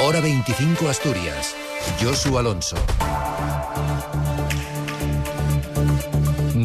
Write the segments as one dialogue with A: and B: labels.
A: Hora 25 Asturias. Josu Alonso.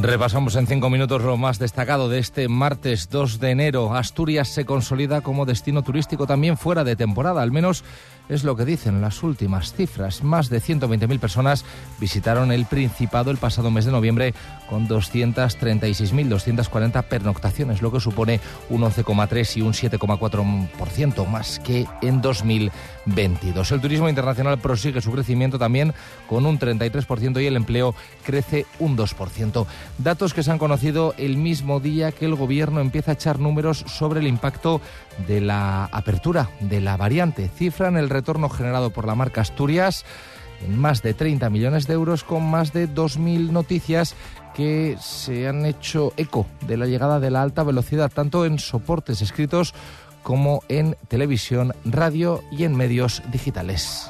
B: Repasamos en cinco minutos lo más destacado de este martes 2 de enero. Asturias se consolida como destino turístico también fuera de temporada, al menos es lo que dicen las últimas cifras. Más de 120.000 personas visitaron el Principado el pasado mes de noviembre con 236.240 pernoctaciones, lo que supone un 11,3 y un 7,4% más que en 2022. El turismo internacional prosigue su crecimiento también con un 33% y el empleo crece un 2%. Datos que se han conocido el mismo día que el gobierno empieza a echar números sobre el impacto de la apertura de la variante. Cifran el retorno generado por la marca Asturias en más de 30 millones de euros con más de 2.000 noticias que se han hecho eco de la llegada de la alta velocidad tanto en soportes escritos como en televisión, radio y en medios digitales.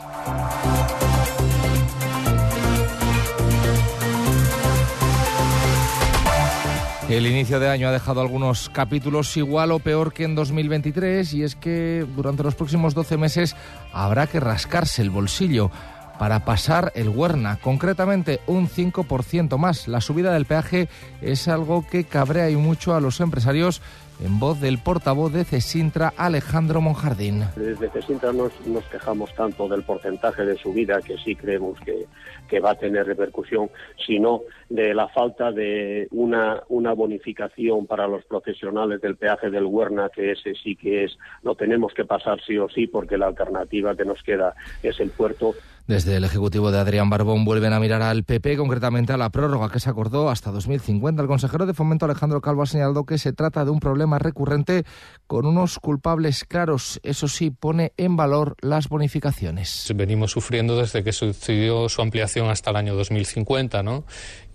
B: El inicio de año ha dejado algunos capítulos igual o peor que en 2023 y es que durante los próximos 12 meses habrá que rascarse el bolsillo para pasar el Huerna, concretamente un 5% más. La subida del peaje es algo que cabrea y mucho a los empresarios en voz del portavoz de Cesintra, Alejandro Monjardín.
C: Desde Cesintra nos, nos quejamos tanto del porcentaje de subida, que sí creemos que, que, va a tener repercusión, sino de la falta de una, una bonificación para los profesionales del peaje del Huerna, que ese sí que es, lo tenemos que pasar sí o sí, porque la alternativa que nos queda es el puerto.
B: Desde el Ejecutivo de Adrián Barbón vuelven a mirar al PP, concretamente a la prórroga que se acordó hasta 2050. El consejero de Fomento Alejandro Calvo ha señalado que se trata de un problema recurrente con unos culpables claros. Eso sí, pone en valor las bonificaciones.
D: Venimos sufriendo desde que sucedió su ampliación hasta el año 2050, ¿no?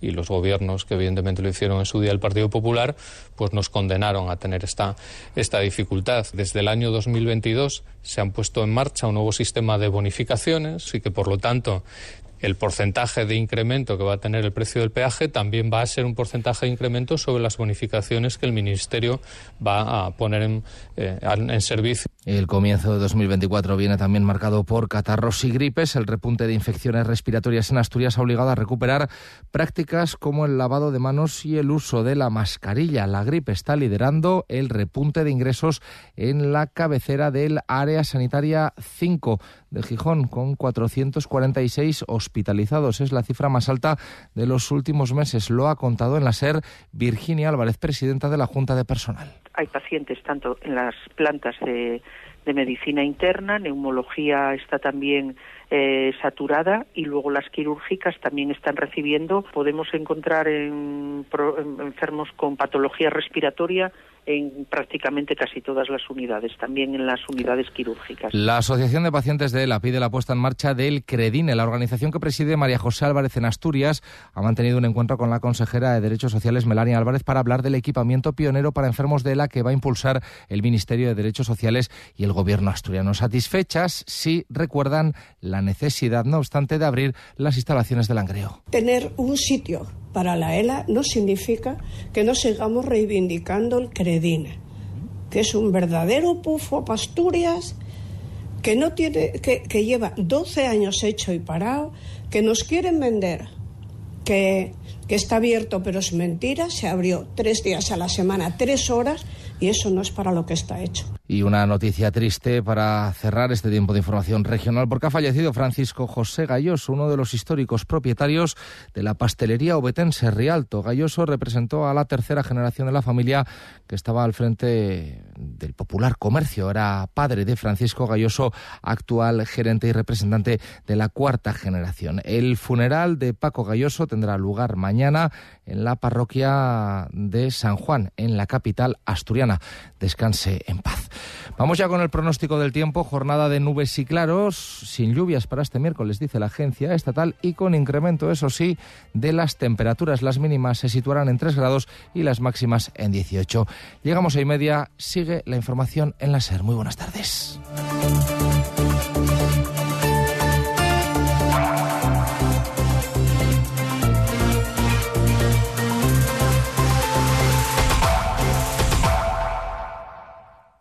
D: Y los gobiernos, que evidentemente lo hicieron en su día el Partido Popular, pues nos condenaron a tener esta, esta dificultad. Desde el año 2022 se han puesto en marcha un nuevo sistema de bonificaciones y que por lo tanto el porcentaje de incremento que va a tener el precio del peaje también va a ser un porcentaje de incremento sobre las bonificaciones que el Ministerio va a poner en, eh, en servicio.
B: El comienzo de 2024 viene también marcado por catarros y gripes. El repunte de infecciones respiratorias en Asturias ha obligado a recuperar prácticas como el lavado de manos y el uso de la mascarilla. La gripe está liderando el repunte de ingresos en la cabecera del área sanitaria 5 de Gijón, con 446 hospitalizados. Es la cifra más alta de los últimos meses. Lo ha contado en la SER Virginia Álvarez, presidenta de la Junta de Personal.
E: Hay pacientes tanto en las plantas de, de medicina interna, neumología está también eh, saturada y luego las quirúrgicas también están recibiendo. Podemos encontrar en, en enfermos con patología respiratoria en prácticamente casi todas las unidades, también en las unidades quirúrgicas.
B: La Asociación de Pacientes de ELA pide la puesta en marcha del CREDINE. La organización que preside María José Álvarez en Asturias ha mantenido un encuentro con la consejera de Derechos Sociales, Melania Álvarez, para hablar del equipamiento pionero para enfermos de ELA que va a impulsar el Ministerio de Derechos Sociales y el Gobierno asturiano. Satisfechas si recuerdan la necesidad, no obstante, de abrir las instalaciones del Langreo.
F: Tener un sitio para la ELA no significa que no sigamos reivindicando el CREDINE, que es un verdadero pufo a Asturias que, no tiene, que lleva 12 años hecho y parado, que nos quieren vender, que, que está abierto pero es mentira, se abrió tres días a la semana, tres horas, y eso no es para lo que está hecho.
B: Y una noticia triste para cerrar este tiempo de información regional, porque ha fallecido Francisco José Galloso, uno de los históricos propietarios de la pastelería obetense Rialto. Galloso representó a la tercera generación de la familia que estaba al frente del popular comercio. Era padre de Francisco Galloso, actual gerente y representante de la cuarta generación. El funeral de Paco Galloso tendrá lugar en la parroquia de San Juan, en la capital asturiana. Descanse en paz. Vamos ya con el pronóstico del tiempo. Jornada de nubes y claros, sin lluvias para este miércoles, dice la agencia estatal, y con incremento, eso sí, de las temperaturas. Las mínimas se situarán en 3 grados y las máximas en 18. Llegamos a y media. Sigue la información en la SER. Muy buenas tardes.